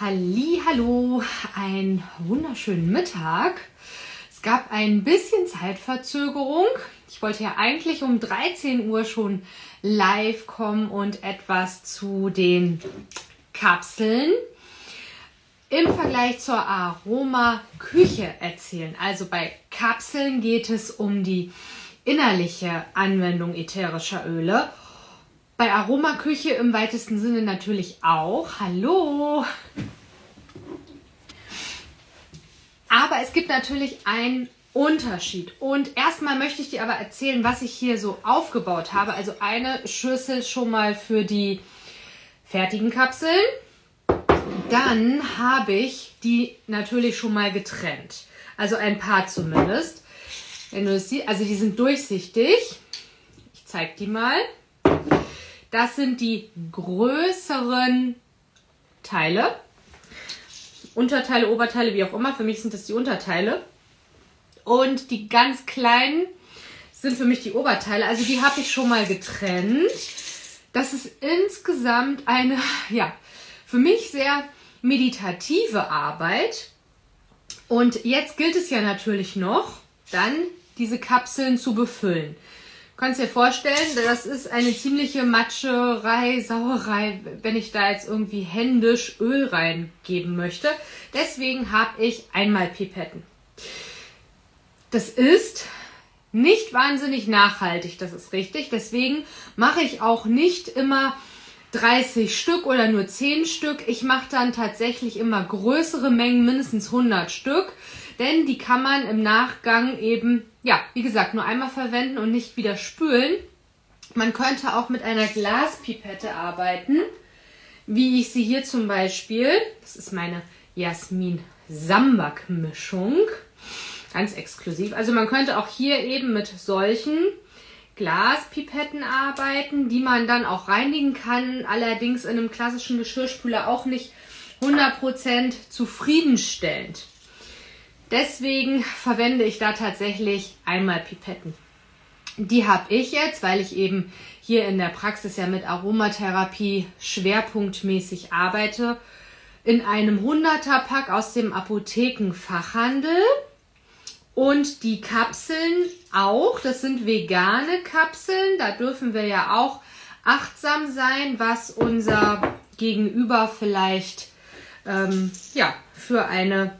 Hallo, einen wunderschönen Mittag. Es gab ein bisschen Zeitverzögerung. Ich wollte ja eigentlich um 13 Uhr schon live kommen und etwas zu den Kapseln im Vergleich zur Aromaküche erzählen. Also bei Kapseln geht es um die innerliche Anwendung ätherischer Öle bei Aromaküche im weitesten Sinne natürlich auch. Hallo! Aber es gibt natürlich einen Unterschied. Und erstmal möchte ich dir aber erzählen, was ich hier so aufgebaut habe. Also eine Schüssel schon mal für die fertigen Kapseln. Dann habe ich die natürlich schon mal getrennt. Also ein paar zumindest. Wenn du es siehst, also die sind durchsichtig. Ich zeige die mal. Das sind die größeren Teile. Unterteile, Oberteile, wie auch immer. Für mich sind das die Unterteile. Und die ganz kleinen sind für mich die Oberteile. Also die habe ich schon mal getrennt. Das ist insgesamt eine, ja, für mich sehr meditative Arbeit. Und jetzt gilt es ja natürlich noch, dann diese Kapseln zu befüllen kannst dir vorstellen, das ist eine ziemliche Matscherei, Sauerei, wenn ich da jetzt irgendwie händisch Öl reingeben möchte. Deswegen habe ich einmal Pipetten. Das ist nicht wahnsinnig nachhaltig, das ist richtig. Deswegen mache ich auch nicht immer 30 Stück oder nur 10 Stück. Ich mache dann tatsächlich immer größere Mengen, mindestens 100 Stück, denn die kann man im Nachgang eben ja, wie gesagt, nur einmal verwenden und nicht wieder spülen. Man könnte auch mit einer Glaspipette arbeiten, wie ich sie hier zum Beispiel, das ist meine Jasmin Sambak Mischung, ganz exklusiv. Also man könnte auch hier eben mit solchen Glaspipetten arbeiten, die man dann auch reinigen kann, allerdings in einem klassischen Geschirrspüler auch nicht 100% zufriedenstellend. Deswegen verwende ich da tatsächlich einmal Pipetten. Die habe ich jetzt, weil ich eben hier in der Praxis ja mit Aromatherapie schwerpunktmäßig arbeite, in einem 100er Pack aus dem Apothekenfachhandel. Und die Kapseln auch, das sind vegane Kapseln, da dürfen wir ja auch achtsam sein, was unser Gegenüber vielleicht ähm, ja, für eine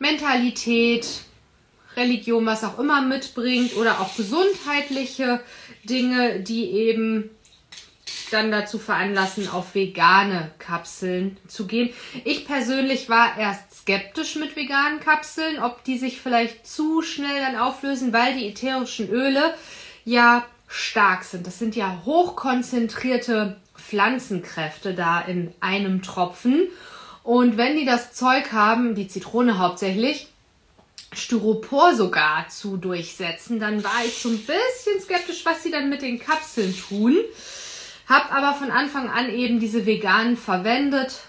Mentalität, Religion, was auch immer mitbringt oder auch gesundheitliche Dinge, die eben dann dazu veranlassen, auf vegane Kapseln zu gehen. Ich persönlich war erst skeptisch mit veganen Kapseln, ob die sich vielleicht zu schnell dann auflösen, weil die ätherischen Öle ja stark sind. Das sind ja hochkonzentrierte Pflanzenkräfte da in einem Tropfen. Und wenn die das Zeug haben, die Zitrone hauptsächlich, Styropor sogar zu durchsetzen, dann war ich so ein bisschen skeptisch, was sie dann mit den Kapseln tun. Hab aber von Anfang an eben diese veganen verwendet,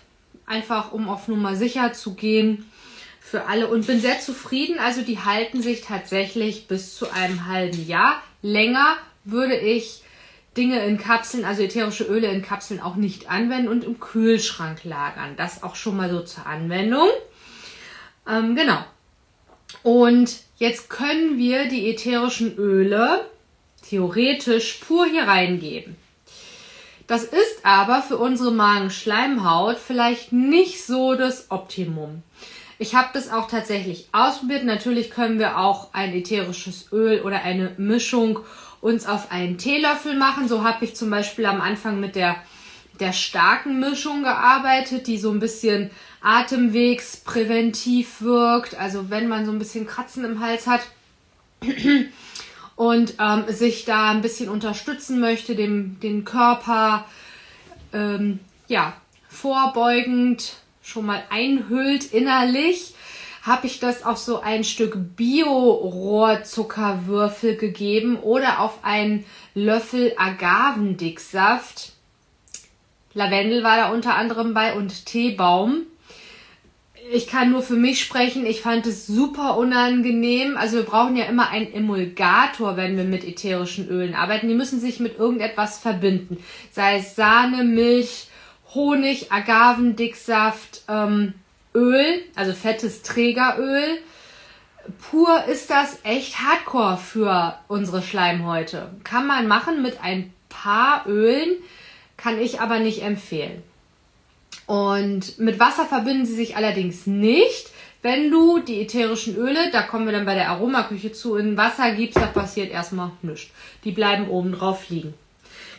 einfach um auf Nummer sicher zu gehen für alle und bin sehr zufrieden. Also die halten sich tatsächlich bis zu einem halben Jahr. Länger würde ich Dinge in Kapseln, also ätherische Öle in Kapseln auch nicht anwenden und im Kühlschrank lagern. Das auch schon mal so zur Anwendung. Ähm, genau. Und jetzt können wir die ätherischen Öle theoretisch pur hier reingeben. Das ist aber für unsere Magenschleimhaut vielleicht nicht so das Optimum. Ich habe das auch tatsächlich ausprobiert. Natürlich können wir auch ein ätherisches Öl oder eine Mischung uns auf einen Teelöffel machen. So habe ich zum Beispiel am Anfang mit der, der starken Mischung gearbeitet, die so ein bisschen atemwegspräventiv wirkt. Also wenn man so ein bisschen Kratzen im Hals hat und ähm, sich da ein bisschen unterstützen möchte, dem, den Körper ähm, ja, vorbeugend schon mal einhüllt innerlich, habe ich das auf so ein Stück Bio-Rohrzuckerwürfel gegeben oder auf einen Löffel Agavendicksaft. Lavendel war da unter anderem bei und Teebaum. Ich kann nur für mich sprechen, ich fand es super unangenehm. Also wir brauchen ja immer einen Emulgator, wenn wir mit ätherischen Ölen arbeiten. Die müssen sich mit irgendetwas verbinden. Sei es Sahne, Milch, Honig, Agavendicksaft, ähm, Öl, also fettes Trägeröl. Pur ist das echt hardcore für unsere Schleimhäute. Kann man machen mit ein paar Ölen, kann ich aber nicht empfehlen. Und mit Wasser verbinden sie sich allerdings nicht. Wenn du die ätherischen Öle, da kommen wir dann bei der Aromaküche zu, in Wasser gibst, da passiert erstmal nichts. Die bleiben oben drauf liegen.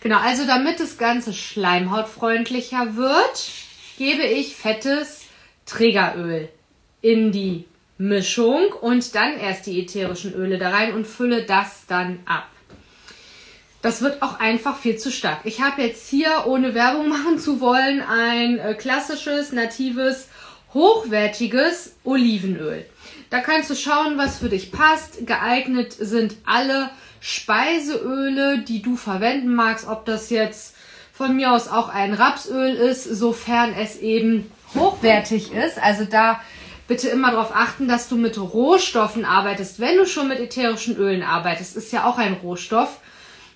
Genau, also damit das Ganze schleimhautfreundlicher wird, gebe ich fettes Trägeröl in die Mischung und dann erst die ätherischen Öle da rein und fülle das dann ab. Das wird auch einfach viel zu stark. Ich habe jetzt hier, ohne Werbung machen zu wollen, ein äh, klassisches, natives, hochwertiges Olivenöl. Da kannst du schauen, was für dich passt. Geeignet sind alle Speiseöle, die du verwenden magst, ob das jetzt von mir aus auch ein Rapsöl ist, sofern es eben hochwertig ist. Also da bitte immer darauf achten, dass du mit Rohstoffen arbeitest. Wenn du schon mit ätherischen Ölen arbeitest, ist ja auch ein Rohstoff,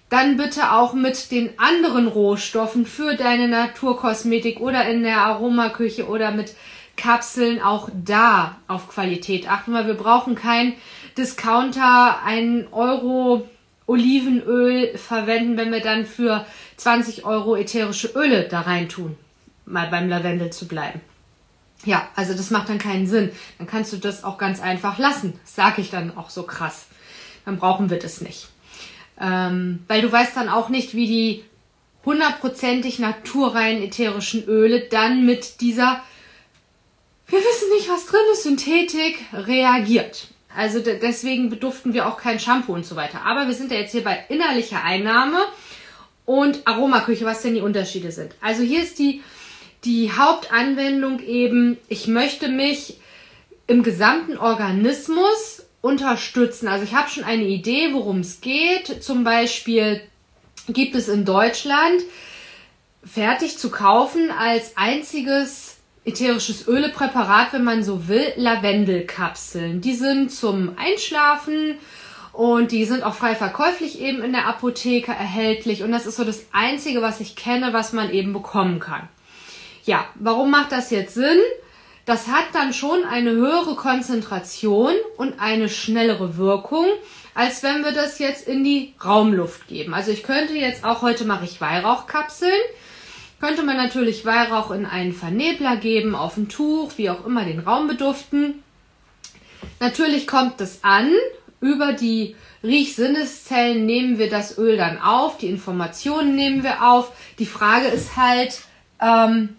dann bitte auch mit den anderen Rohstoffen für deine Naturkosmetik oder in der Aromaküche oder mit Kapseln auch da auf Qualität achten, weil wir brauchen kein Discounter, ein Euro Olivenöl verwenden, wenn wir dann für 20 Euro ätherische Öle da rein tun. Mal beim Lavendel zu bleiben. Ja, also das macht dann keinen Sinn. Dann kannst du das auch ganz einfach lassen. Das sage ich dann auch so krass. Dann brauchen wir das nicht. Ähm, weil du weißt dann auch nicht, wie die hundertprozentig naturreinen ätherischen Öle dann mit dieser, wir wissen nicht, was drin ist, Synthetik reagiert. Also deswegen beduften wir auch kein Shampoo und so weiter. Aber wir sind ja jetzt hier bei innerlicher Einnahme und Aromaküche, was denn die Unterschiede sind. Also hier ist die, die Hauptanwendung eben, ich möchte mich im gesamten Organismus unterstützen. Also ich habe schon eine Idee, worum es geht. Zum Beispiel gibt es in Deutschland fertig zu kaufen als einziges ätherisches Ölepräparat, wenn man so will, Lavendelkapseln. Die sind zum Einschlafen und die sind auch frei verkäuflich eben in der Apotheke erhältlich. Und das ist so das Einzige, was ich kenne, was man eben bekommen kann. Ja, warum macht das jetzt Sinn? Das hat dann schon eine höhere Konzentration und eine schnellere Wirkung, als wenn wir das jetzt in die Raumluft geben. Also ich könnte jetzt auch, heute mache ich Weihrauchkapseln könnte man natürlich Weihrauch in einen Vernebler geben, auf ein Tuch, wie auch immer, den Raum beduften. Natürlich kommt es an. Über die Riechsinneszellen nehmen wir das Öl dann auf, die Informationen nehmen wir auf. Die Frage ist halt, ähm,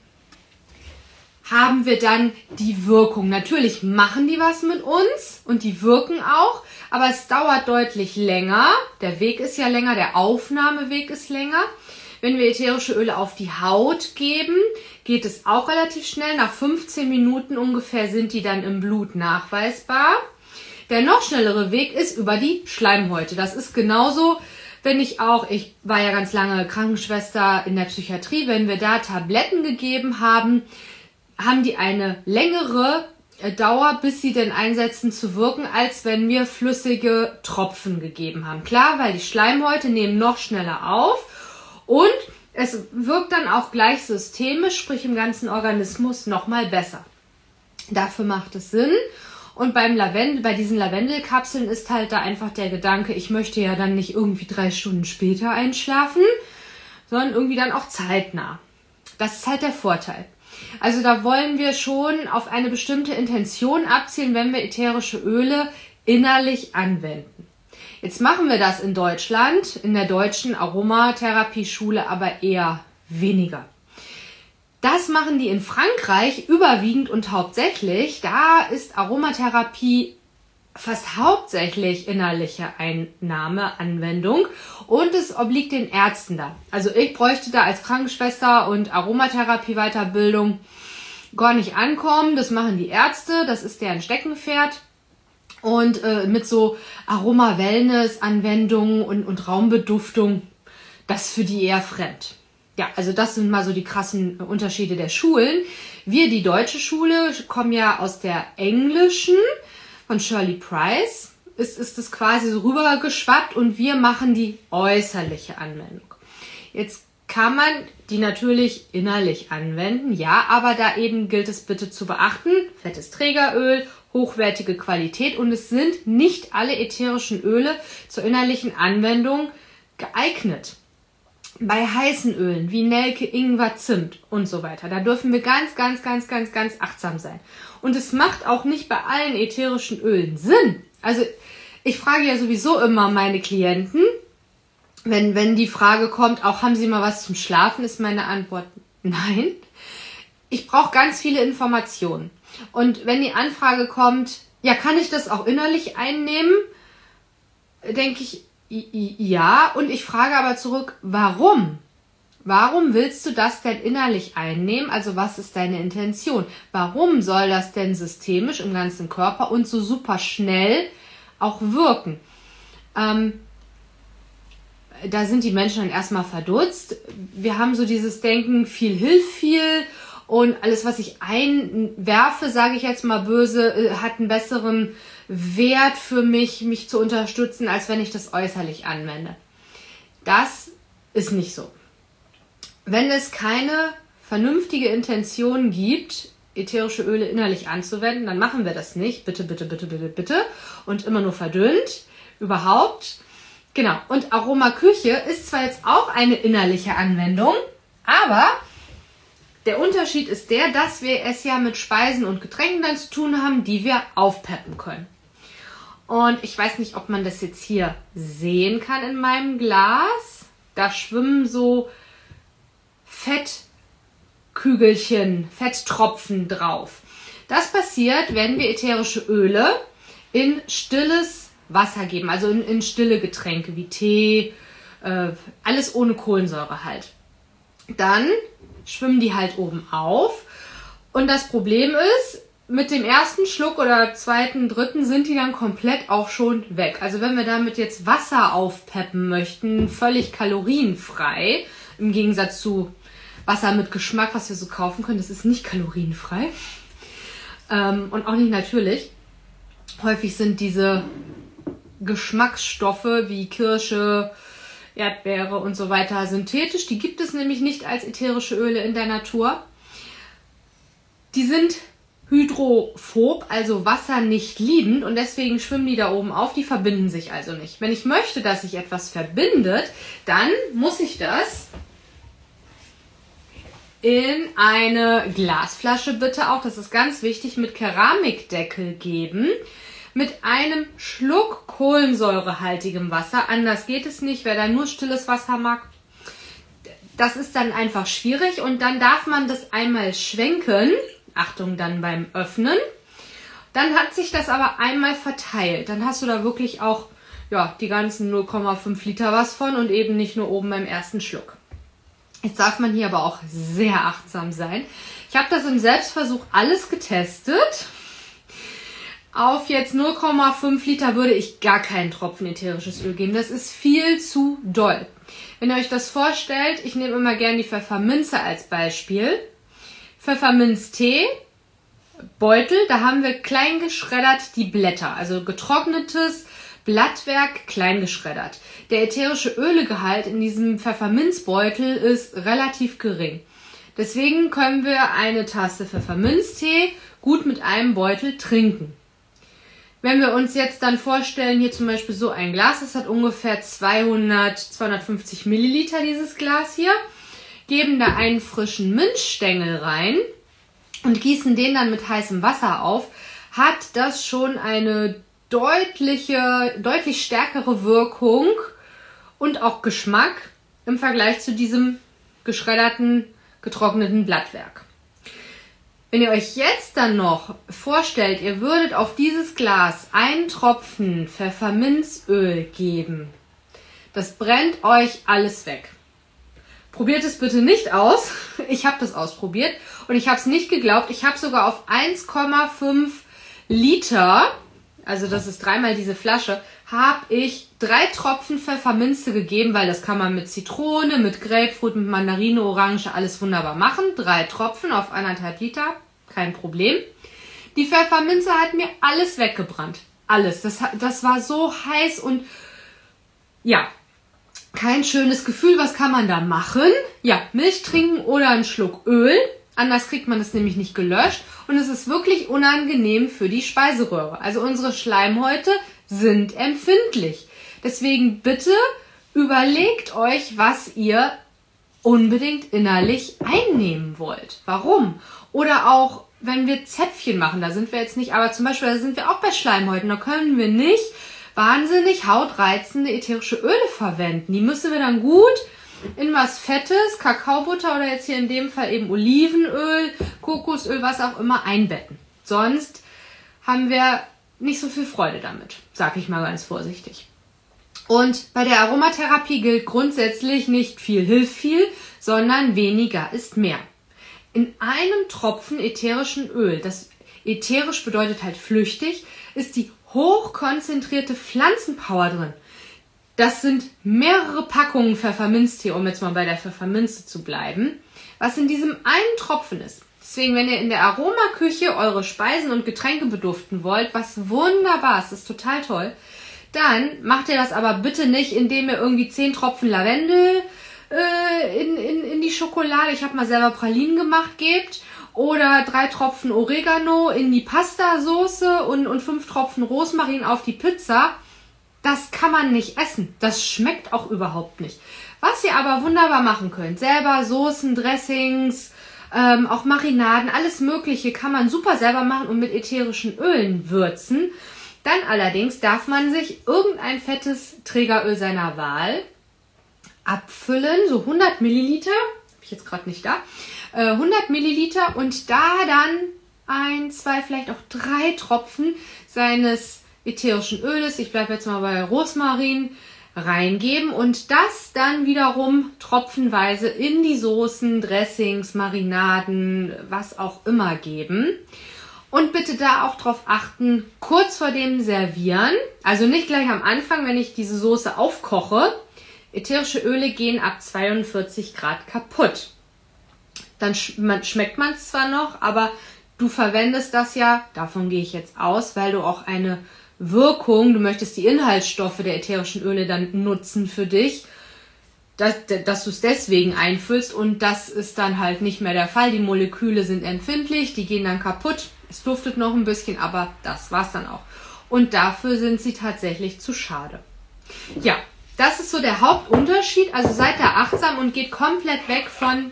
haben wir dann die Wirkung? Natürlich machen die was mit uns und die wirken auch, aber es dauert deutlich länger. Der Weg ist ja länger, der Aufnahmeweg ist länger. Wenn wir ätherische Öle auf die Haut geben, geht es auch relativ schnell. Nach 15 Minuten ungefähr sind die dann im Blut nachweisbar. Der noch schnellere Weg ist über die Schleimhäute. Das ist genauso, wenn ich auch, ich war ja ganz lange Krankenschwester in der Psychiatrie, wenn wir da Tabletten gegeben haben, haben die eine längere äh, Dauer, bis sie denn einsetzen zu wirken, als wenn wir flüssige Tropfen gegeben haben. Klar, weil die Schleimhäute nehmen noch schneller auf Und es wirkt dann auch gleich systemisch, sprich im ganzen Organismus nochmal besser. Dafür macht es Sinn. Und beim Lavendel, bei diesen Lavendelkapseln ist halt da einfach der Gedanke, ich möchte ja dann nicht irgendwie drei Stunden später einschlafen, sondern irgendwie dann auch zeitnah. Das ist halt der Vorteil. Also da wollen wir schon auf eine bestimmte Intention abzielen, wenn wir ätherische Öle innerlich anwenden. Jetzt machen wir das in Deutschland, in der deutschen Aromatherapie-Schule aber eher weniger. Das machen die in Frankreich überwiegend und hauptsächlich. Da ist Aromatherapie fast hauptsächlich innerliche Einnahme, Anwendung und es obliegt den Ärzten da. Also ich bräuchte da als Krankenschwester und Aromatherapie Weiterbildung gar nicht ankommen. Das machen die Ärzte, das ist deren Steckenpferd. Und äh, mit so Aroma-Wellness-Anwendungen und, und Raumbeduftung, das ist für die eher fremd. Ja, also das sind mal so die krassen Unterschiede der Schulen. Wir, die deutsche Schule, kommen ja aus der englischen von Shirley Price. Ist, ist es quasi so rübergeschwappt und wir machen die äußerliche Anwendung. Jetzt kann man die natürlich innerlich anwenden, ja, aber da eben gilt es bitte zu beachten, fettes Trägeröl, hochwertige Qualität und es sind nicht alle ätherischen Öle zur innerlichen Anwendung geeignet bei heißen Ölen wie Nelke, Ingwer, Zimt und so weiter, da dürfen wir ganz, ganz, ganz, ganz, ganz achtsam sein. Und es macht auch nicht bei allen ätherischen Ölen Sinn. Also ich frage ja sowieso immer meine Klienten, wenn, wenn die Frage kommt, auch haben sie mal was zum Schlafen, ist meine Antwort nein. Ich brauche ganz viele Informationen. Und wenn die Anfrage kommt, ja, kann ich das auch innerlich einnehmen? Denke ich, ja, und ich frage aber zurück, warum? Warum willst du das denn innerlich einnehmen? Also was ist deine Intention? Warum soll das denn systemisch im ganzen Körper und so super schnell auch wirken? Ähm, da sind die Menschen dann erstmal verdutzt. Wir haben so dieses Denken, viel hilft viel und alles, was ich einwerfe, sage ich jetzt mal böse, äh, hat einen besseren Wert für mich, mich zu unterstützen, als wenn ich das äußerlich anwende. Das ist nicht so. Wenn es keine vernünftige Intention gibt, ätherische Öle innerlich anzuwenden, dann machen wir das nicht. Bitte, bitte, bitte, bitte, bitte. Und immer nur verdünnt. Überhaupt. Genau. Und Aromaküche ist zwar jetzt auch eine innerliche Anwendung, aber der Unterschied ist der, dass wir es ja mit Speisen und Getränken dann zu tun haben, die wir aufpeppen können. Und ich weiß nicht, ob man das jetzt hier sehen kann in meinem Glas. Da schwimmen so Fettkügelchen, Fetttropfen drauf. Das passiert, wenn wir ätherische Öle in stilles Wasser geben, also in, in stille Getränke wie Tee, äh, alles ohne Kohlensäure halt. Dann schwimmen die halt oben auf. Und das Problem ist, mit dem ersten Schluck oder zweiten, dritten sind die dann komplett auch schon weg. Also wenn wir damit jetzt Wasser aufpeppen möchten, völlig kalorienfrei, im Gegensatz zu Wasser mit Geschmack, was wir so kaufen können, das ist nicht kalorienfrei ähm, und auch nicht natürlich. Häufig sind diese Geschmacksstoffe wie Kirsche, Erdbeere und so weiter synthetisch. Die gibt es nämlich nicht als ätherische Öle in der Natur. Die sind hydrophob, also Wasser nicht liebend und deswegen schwimmen die da oben auf, die verbinden sich also nicht. Wenn ich möchte, dass sich etwas verbindet, dann muss ich das in eine Glasflasche bitte auch, das ist ganz wichtig, mit Keramikdeckel geben, mit einem Schluck kohlensäurehaltigem Wasser. Anders geht es nicht, wer da nur stilles Wasser mag. Das ist dann einfach schwierig und dann darf man das einmal schwenken Achtung dann beim Öffnen. Dann hat sich das aber einmal verteilt. Dann hast du da wirklich auch ja, die ganzen 0,5 Liter was von und eben nicht nur oben beim ersten Schluck. Jetzt darf man hier aber auch sehr achtsam sein. Ich habe das im Selbstversuch alles getestet. Auf jetzt 0,5 Liter würde ich gar keinen Tropfen ätherisches Öl geben. Das ist viel zu doll. Wenn ihr euch das vorstellt, ich nehme immer gerne die Pfefferminze als Beispiel. Pfefferminztee, Beutel, da haben wir klein geschreddert die Blätter, also getrocknetes Blattwerk klein geschreddert. Der ätherische Ölegehalt in diesem Pfefferminzbeutel ist relativ gering. Deswegen können wir eine Tasse Pfefferminztee gut mit einem Beutel trinken. Wenn wir uns jetzt dann vorstellen, hier zum Beispiel so ein Glas, das hat ungefähr 200, 250 Milliliter dieses Glas hier, geben da einen frischen Minzstängel rein und gießen den dann mit heißem Wasser auf, hat das schon eine deutliche, deutlich stärkere Wirkung und auch Geschmack im Vergleich zu diesem geschredderten, getrockneten Blattwerk. Wenn ihr euch jetzt dann noch vorstellt, ihr würdet auf dieses Glas einen Tropfen Pfefferminzöl geben, das brennt euch alles weg. Probiert es bitte nicht aus. Ich habe das ausprobiert und ich habe es nicht geglaubt. Ich habe sogar auf 1,5 Liter, also das ist dreimal diese Flasche, habe ich drei Tropfen Pfefferminze gegeben, weil das kann man mit Zitrone, mit Grapefruit, mit Mandarine, Orange alles wunderbar machen. Drei Tropfen auf eineinhalb Liter, kein Problem. Die Pfefferminze hat mir alles weggebrannt. Alles. Das, das war so heiß und ja, kein schönes Gefühl. Was kann man da machen? Ja, Milch trinken oder einen Schluck Öl. Anders kriegt man das nämlich nicht gelöscht. Und es ist wirklich unangenehm für die Speiseröhre. Also unsere Schleimhäute sind empfindlich. Deswegen bitte überlegt euch, was ihr unbedingt innerlich einnehmen wollt. Warum? Oder auch, wenn wir Zäpfchen machen, da sind wir jetzt nicht, aber zum Beispiel, da sind wir auch bei Schleimhäuten, da können wir nicht wahnsinnig hautreizende ätherische Öle verwenden. Die müssen wir dann gut in was Fettes, Kakaobutter oder jetzt hier in dem Fall eben Olivenöl, Kokosöl, was auch immer einbetten. Sonst haben wir nicht so viel Freude damit, sag ich mal ganz vorsichtig. Und bei der Aromatherapie gilt grundsätzlich nicht viel hilft viel, sondern weniger ist mehr. In einem Tropfen ätherischen Öl, das ätherisch bedeutet halt flüchtig, ist die hochkonzentrierte Pflanzenpower drin. Das sind mehrere Packungen Pfefferminztee, um jetzt mal bei der Pfefferminze zu bleiben, was in diesem einen Tropfen ist. Deswegen, wenn ihr in der Aromaküche eure Speisen und Getränke beduften wollt, was wunderbar ist, ist total toll, dann macht ihr das aber bitte nicht, indem ihr irgendwie 10 Tropfen Lavendel äh, in, in, in die Schokolade, ich habe mal selber Pralinen gemacht, gebt. Oder drei Tropfen Oregano in die Pastasoße und, und fünf Tropfen Rosmarin auf die Pizza das kann man nicht essen. Das schmeckt auch überhaupt nicht. Was ihr aber wunderbar machen könnt, selber Soßen, Dressings, ähm, auch Marinaden, alles Mögliche kann man super selber machen und mit ätherischen Ölen würzen. Dann allerdings darf man sich irgendein fettes Trägeröl seiner Wahl abfüllen, so 100 Milliliter, habe ich jetzt gerade nicht da, äh, 100 Milliliter und da dann ein, zwei, vielleicht auch drei Tropfen seines ätherischen Öles, ich bleibe jetzt mal bei Rosmarin, reingeben und das dann wiederum tropfenweise in die Soßen, Dressings, Marinaden, was auch immer geben. Und bitte da auch drauf achten, kurz vor dem Servieren, also nicht gleich am Anfang, wenn ich diese Soße aufkoche. Ätherische Öle gehen ab 42 Grad kaputt. Dann schmeckt man es zwar noch, aber du verwendest das ja, davon gehe ich jetzt aus, weil du auch eine Wirkung, du möchtest die Inhaltsstoffe der ätherischen Öle dann nutzen für dich, dass, dass du es deswegen einfüllst und das ist dann halt nicht mehr der Fall. Die Moleküle sind empfindlich, die gehen dann kaputt. Es duftet noch ein bisschen, aber das war's dann auch. Und dafür sind sie tatsächlich zu schade. Ja, das ist so der Hauptunterschied. Also seid da achtsam und geht komplett weg von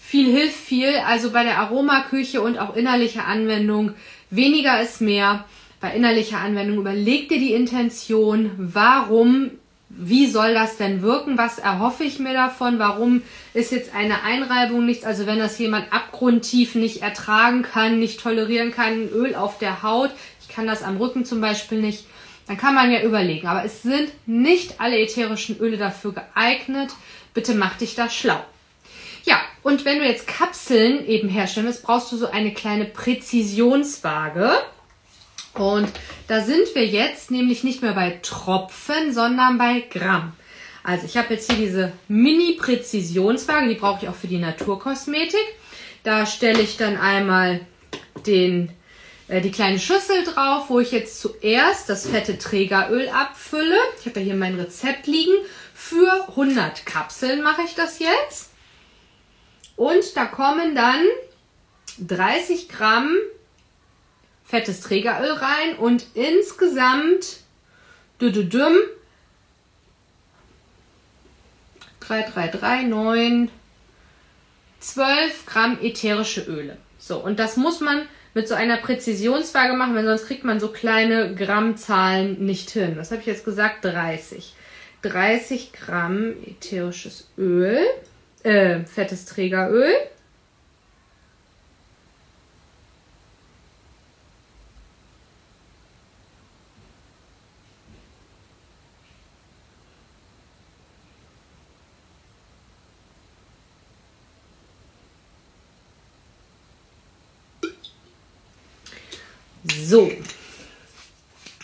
viel hilft viel. Also bei der Aromaküche und auch innerlicher Anwendung weniger ist mehr bei innerlicher Anwendung überleg dir die Intention, warum, wie soll das denn wirken, was erhoffe ich mir davon, warum ist jetzt eine Einreibung nichts, also wenn das jemand abgrundtief nicht ertragen kann, nicht tolerieren kann, Öl auf der Haut, ich kann das am Rücken zum Beispiel nicht, dann kann man ja überlegen. Aber es sind nicht alle ätherischen Öle dafür geeignet. Bitte mach dich da schlau. Ja, und wenn du jetzt Kapseln eben herstellen willst, brauchst du so eine kleine Präzisionswaage. Und da sind wir jetzt nämlich nicht mehr bei Tropfen, sondern bei Gramm. Also ich habe jetzt hier diese Mini-Präzisionswaage, die brauche ich auch für die Naturkosmetik. Da stelle ich dann einmal den äh, die kleine Schüssel drauf, wo ich jetzt zuerst das fette Trägeröl abfülle. Ich habe ja hier mein Rezept liegen. Für 100 Kapseln mache ich das jetzt. Und da kommen dann 30 Gramm fettes Trägeröl rein und insgesamt 3, 3, 3, 9, 12 Gramm ätherische Öle. So, und das muss man mit so einer Präzisionswaage machen, weil sonst kriegt man so kleine Grammzahlen nicht hin. Was habe ich jetzt gesagt? 30. 30 Gramm ätherisches Öl, äh, fettes Trägeröl. So.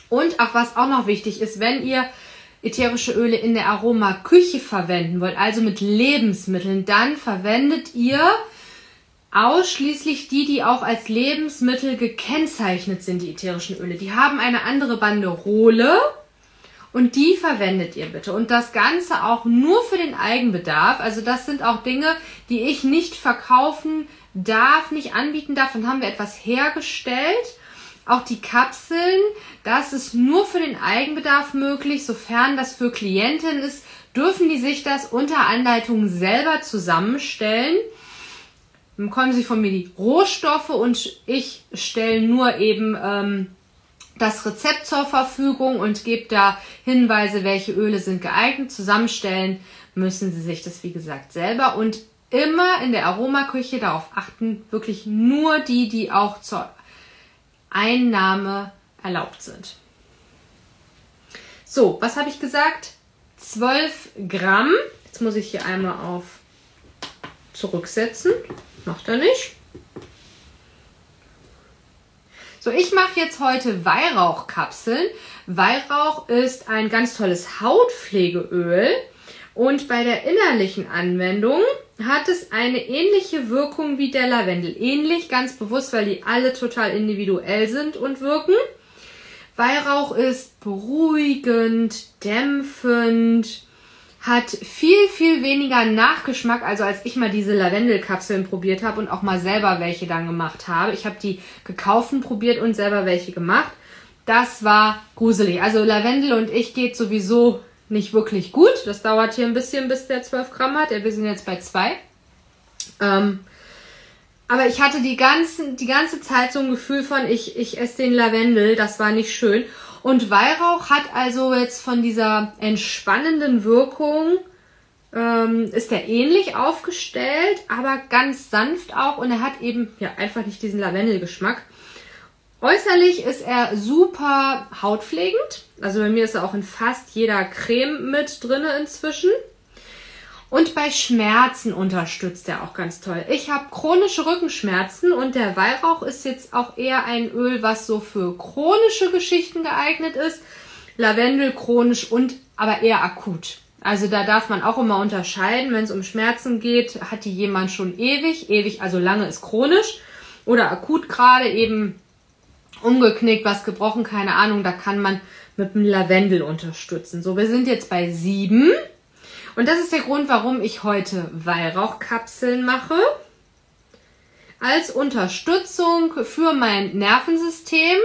Und auch was auch noch wichtig ist, wenn ihr ätherische Öle in der Aromaküche verwenden wollt, also mit Lebensmitteln, dann verwendet ihr ausschließlich die, die auch als Lebensmittel gekennzeichnet sind, die ätherischen Öle. Die haben eine andere Banderole und die verwendet ihr bitte. Und das Ganze auch nur für den Eigenbedarf. Also das sind auch Dinge, die ich nicht verkaufen darf, nicht anbieten darf. Dann haben wir etwas hergestellt auch die Kapseln, das ist nur für den Eigenbedarf möglich. Sofern das für Klientinnen ist, dürfen die sich das unter Anleitung selber zusammenstellen. Dann bekommen sie von mir die Rohstoffe und ich stelle nur eben ähm, das Rezept zur Verfügung und gebe da Hinweise, welche Öle sind geeignet. Zusammenstellen müssen sie sich das, wie gesagt, selber und immer in der Aromaküche darauf achten, wirklich nur die, die auch zur Einnahme erlaubt sind. So, was habe ich gesagt? 12 Gramm. Jetzt muss ich hier einmal auf zurücksetzen. Macht er nicht. So, ich mache jetzt heute Weihrauchkapseln. Weihrauch ist ein ganz tolles Hautpflegeöl. Und bei der innerlichen Anwendung hat es eine ähnliche Wirkung wie der Lavendel. Ähnlich, ganz bewusst, weil die alle total individuell sind und wirken. Weihrauch ist beruhigend, dämpfend, hat viel, viel weniger Nachgeschmack, also als ich mal diese Lavendelkapseln probiert habe und auch mal selber welche dann gemacht habe. Ich habe die gekauften probiert und selber welche gemacht. Das war gruselig. Also Lavendel und ich geht sowieso nicht wirklich gut. Das dauert hier ein bisschen, bis der 12 Gramm hat. Wir sind jetzt bei 2. Ähm, aber ich hatte die, ganzen, die ganze Zeit so ein Gefühl von, ich, ich esse den Lavendel. Das war nicht schön. Und Weihrauch hat also jetzt von dieser entspannenden Wirkung, ähm, ist er ähnlich aufgestellt, aber ganz sanft auch. Und er hat eben ja einfach nicht diesen Lavendelgeschmack. Äußerlich ist er super hautpflegend. Also bei mir ist er auch in fast jeder Creme mit drin inzwischen. Und bei Schmerzen unterstützt er auch ganz toll. Ich habe chronische Rückenschmerzen und der Weihrauch ist jetzt auch eher ein Öl, was so für chronische Geschichten geeignet ist. Lavendel chronisch und aber eher akut. Also da darf man auch immer unterscheiden, wenn es um Schmerzen geht, hat die jemand schon ewig, ewig, also lange ist chronisch oder akut gerade eben umgeknickt, was gebrochen, keine Ahnung, da kann man mit dem Lavendel unterstützen. So, wir sind jetzt bei sieben. Und das ist der Grund, warum ich heute Weihrauchkapseln mache. Als Unterstützung für mein Nervensystem,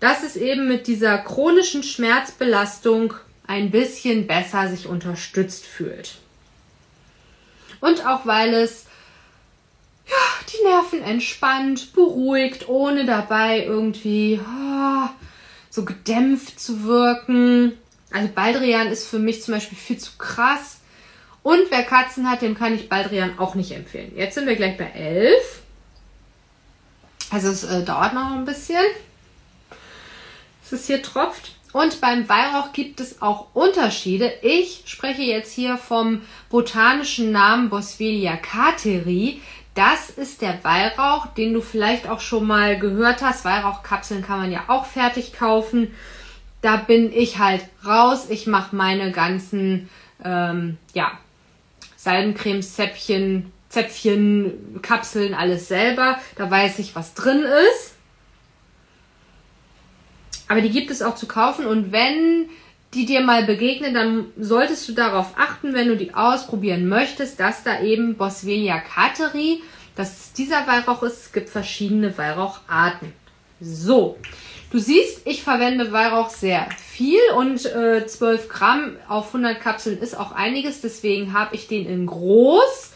dass es eben mit dieser chronischen Schmerzbelastung ein bisschen besser sich unterstützt fühlt. Und auch weil es ja, die Nerven entspannt, beruhigt, ohne dabei irgendwie oh, so gedämpft zu wirken. Also Baldrian ist für mich zum Beispiel viel zu krass. Und wer Katzen hat, dem kann ich Baldrian auch nicht empfehlen. Jetzt sind wir gleich bei 11. Also es äh, dauert noch ein bisschen. Es ist hier tropft. Und beim Weihrauch gibt es auch Unterschiede. Ich spreche jetzt hier vom botanischen Namen Boswellia cateri. Das ist der Weihrauch, den du vielleicht auch schon mal gehört hast. Weihrauchkapseln kann man ja auch fertig kaufen. Da bin ich halt raus. Ich mache meine ganzen, ähm, ja, Salbencremes, Zäpfchen, Zäpfchen, Kapseln, alles selber. Da weiß ich, was drin ist. Aber die gibt es auch zu kaufen und wenn die dir mal begegnen, dann solltest du darauf achten, wenn du die ausprobieren möchtest, dass da eben Boswellia cateri, dass dieser Weihrauch ist. Es gibt verschiedene Weihraucharten. So, du siehst, ich verwende Weihrauch sehr viel und äh, 12 Gramm auf 100 Kapseln ist auch einiges. Deswegen habe ich den in groß.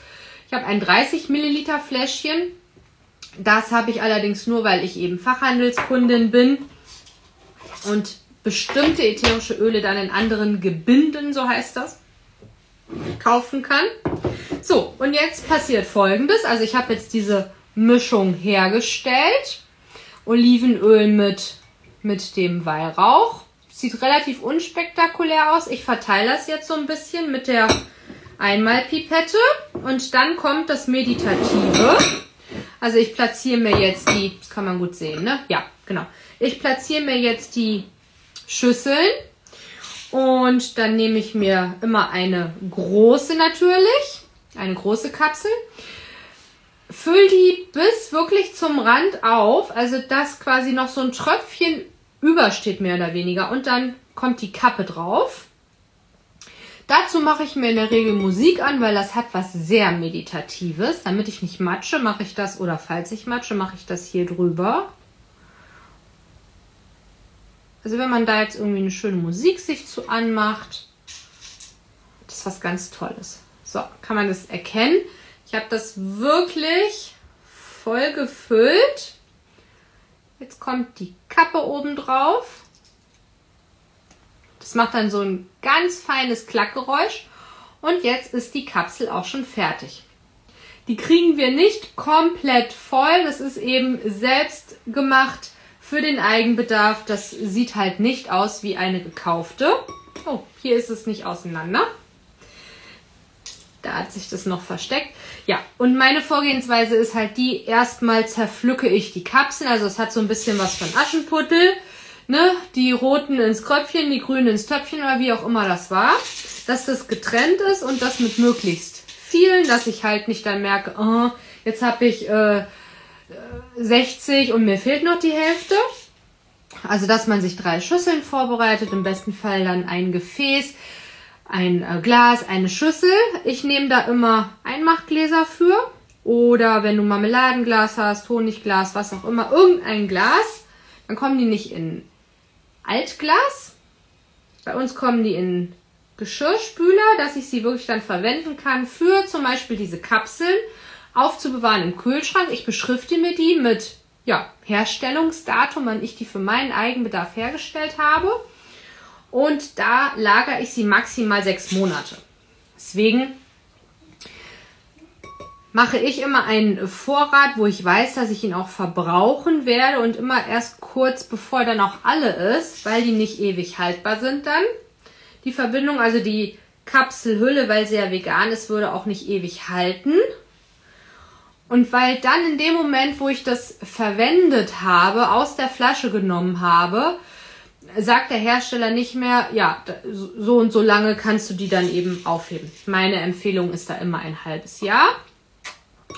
Ich habe ein 30 Milliliter Fläschchen. Das habe ich allerdings nur, weil ich eben Fachhandelskundin bin und bestimmte ätherische Öle dann in anderen Gebinden, so heißt das, kaufen kann. So, und jetzt passiert folgendes. Also ich habe jetzt diese Mischung hergestellt. Olivenöl mit, mit dem Weihrauch. Sieht relativ unspektakulär aus. Ich verteile das jetzt so ein bisschen mit der Einmalpipette. Und dann kommt das Meditative. Also ich platziere mir jetzt die, das kann man gut sehen, ne? Ja, genau. Ich platziere mir jetzt die Schüsseln und dann nehme ich mir immer eine große natürlich, eine große Kapsel. Füll die bis wirklich zum Rand auf, also dass quasi noch so ein Tröpfchen übersteht mehr oder weniger und dann kommt die Kappe drauf. Dazu mache ich mir in der Regel Musik an, weil das hat was sehr Meditatives. Damit ich nicht matsche, mache ich das, oder falls ich matsche, mache ich das hier drüber. Also wenn man da jetzt irgendwie eine schöne Musik sich zu anmacht, das ist was ganz Tolles. So, kann man das erkennen. Ich habe das wirklich voll gefüllt. Jetzt kommt die Kappe oben drauf. Das macht dann so ein ganz feines Klackgeräusch. Und jetzt ist die Kapsel auch schon fertig. Die kriegen wir nicht komplett voll. Das ist eben selbst gemacht für den Eigenbedarf. Das sieht halt nicht aus wie eine gekaufte. Oh, hier ist es nicht auseinander. Da hat sich das noch versteckt. Ja, und meine Vorgehensweise ist halt die, erstmal zerpflücke ich die Kapseln. Also es hat so ein bisschen was von Aschenputtel. Ne? Die roten ins Kröpfchen, die grünen ins Töpfchen oder wie auch immer das war. Dass das getrennt ist und das mit möglichst vielen, dass ich halt nicht dann merke, oh, jetzt habe ich... Äh, 60 und mir fehlt noch die Hälfte. Also, dass man sich drei Schüsseln vorbereitet, im besten Fall dann ein Gefäß, ein äh, Glas, eine Schüssel. Ich nehme da immer Einmachgläser für. Oder wenn du Marmeladenglas hast, Honigglas, was auch immer, irgendein Glas, dann kommen die nicht in Altglas. Bei uns kommen die in Geschirrspüler, dass ich sie wirklich dann verwenden kann für zum Beispiel diese Kapseln aufzubewahren im Kühlschrank. Ich beschrifte mir die mit ja, Herstellungsdatum, wann ich die für meinen Eigenbedarf hergestellt habe. Und da lagere ich sie maximal sechs Monate. Deswegen mache ich immer einen Vorrat, wo ich weiß, dass ich ihn auch verbrauchen werde und immer erst kurz bevor dann auch alle ist, weil die nicht ewig haltbar sind dann. Die Verbindung, also die Kapselhülle, weil sie ja vegan ist, würde auch nicht ewig halten. Und weil dann in dem Moment, wo ich das verwendet habe, aus der Flasche genommen habe, sagt der Hersteller nicht mehr, ja, so und so lange kannst du die dann eben aufheben. Meine Empfehlung ist da immer ein halbes Jahr.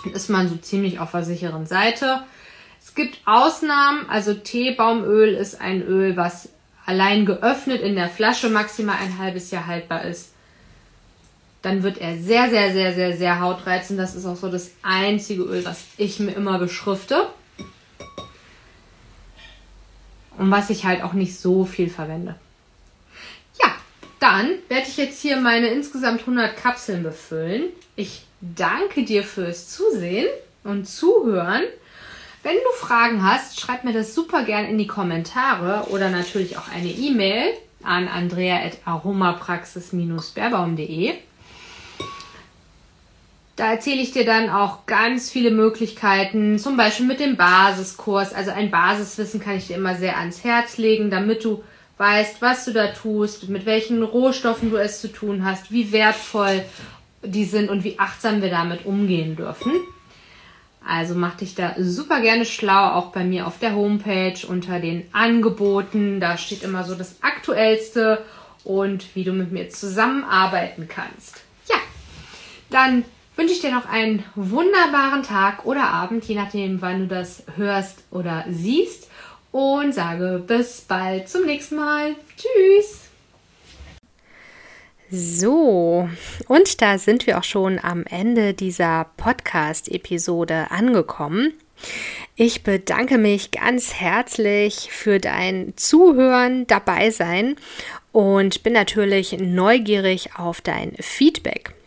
Dann ist man so ziemlich auf der sicheren Seite. Es gibt Ausnahmen, also Teebaumöl ist ein Öl, was allein geöffnet in der Flasche maximal ein halbes Jahr haltbar ist dann wird er sehr, sehr, sehr, sehr, sehr hautreizend. Das ist auch so das einzige Öl, was ich mir immer beschrifte. Und was ich halt auch nicht so viel verwende. Ja, dann werde ich jetzt hier meine insgesamt 100 Kapseln befüllen. Ich danke dir fürs Zusehen und Zuhören. Wenn du Fragen hast, schreib mir das super gern in die Kommentare oder natürlich auch eine E-Mail an andrea.aromapraxis-berbaum.de. Da erzähle ich dir dann auch ganz viele Möglichkeiten, zum Beispiel mit dem Basiskurs. Also ein Basiswissen kann ich dir immer sehr ans Herz legen, damit du weißt, was du da tust, mit welchen Rohstoffen du es zu tun hast, wie wertvoll die sind und wie achtsam wir damit umgehen dürfen. Also mach dich da super gerne schlau, auch bei mir auf der Homepage unter den Angeboten. Da steht immer so das Aktuellste und wie du mit mir zusammenarbeiten kannst. Ja, dann wünsche ich dir noch einen wunderbaren Tag oder Abend, je nachdem, wann du das hörst oder siehst. und sage bis bald zum nächsten Mal. Tschüss! So, und da sind wir auch schon am Ende dieser Podcast-Episode angekommen. Ich bedanke mich ganz herzlich für dein Zuhören, dabei sein und bin natürlich neugierig auf dein Feedback.